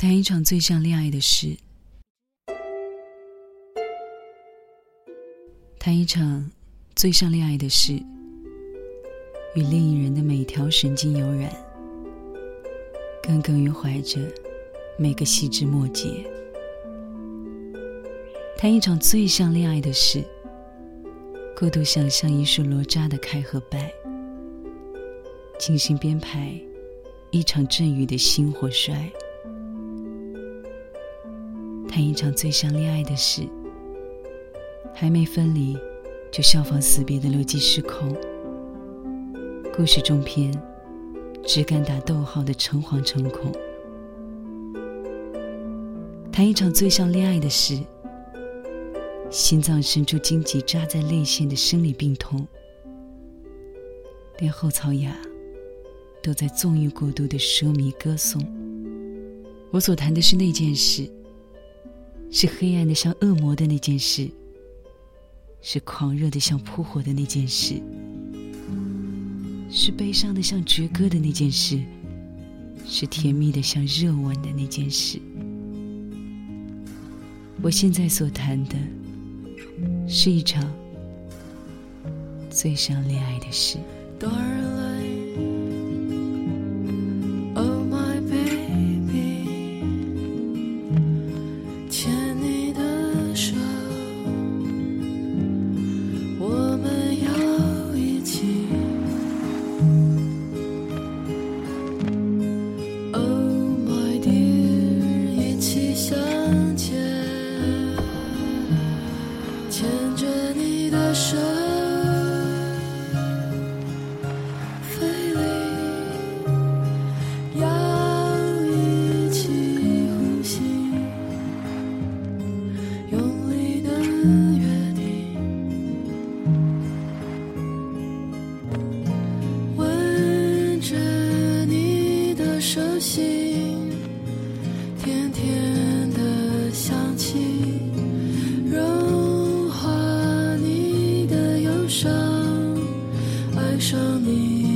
谈一场最像恋爱的事，谈一场最像恋爱的事，与另一人的每条神经有染，耿耿于怀着每个细枝末节。谈一场最像恋爱的事，过度想象一束罗扎的开和败，精心编排一场阵雨的兴或衰。谈一场最像恋爱的事，还没分离，就效仿死别的逻辑失控。故事中篇，只敢打逗号的诚惶诚恐。谈一场最像恋爱的事，心脏深处荆棘扎在泪腺的生理病痛，连后槽牙都在纵欲过度的奢靡歌颂。我所谈的是那件事。是黑暗的像恶魔的那件事，是狂热的像扑火的那件事，是悲伤的像绝歌的那件事，是甜蜜的像热吻的那件事。我现在所谈的，是一场最像恋爱的事。牵着你的手里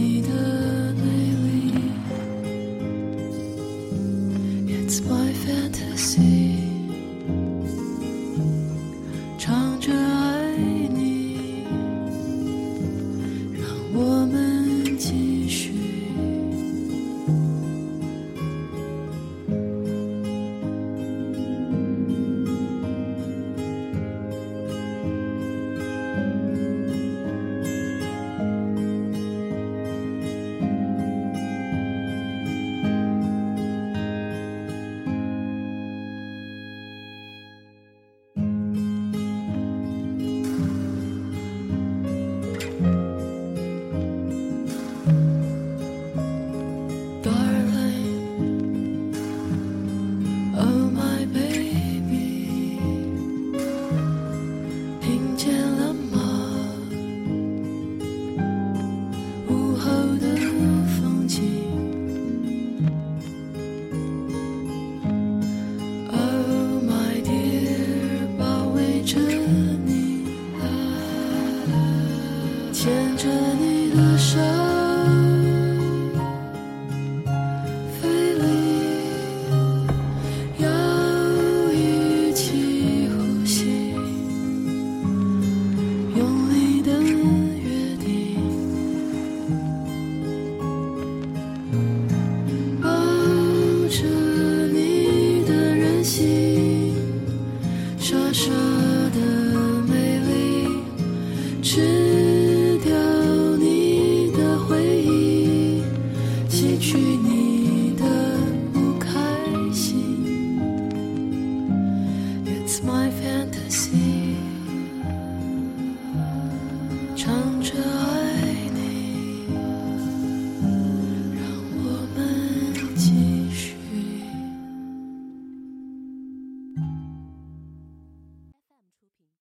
It's my fantasy.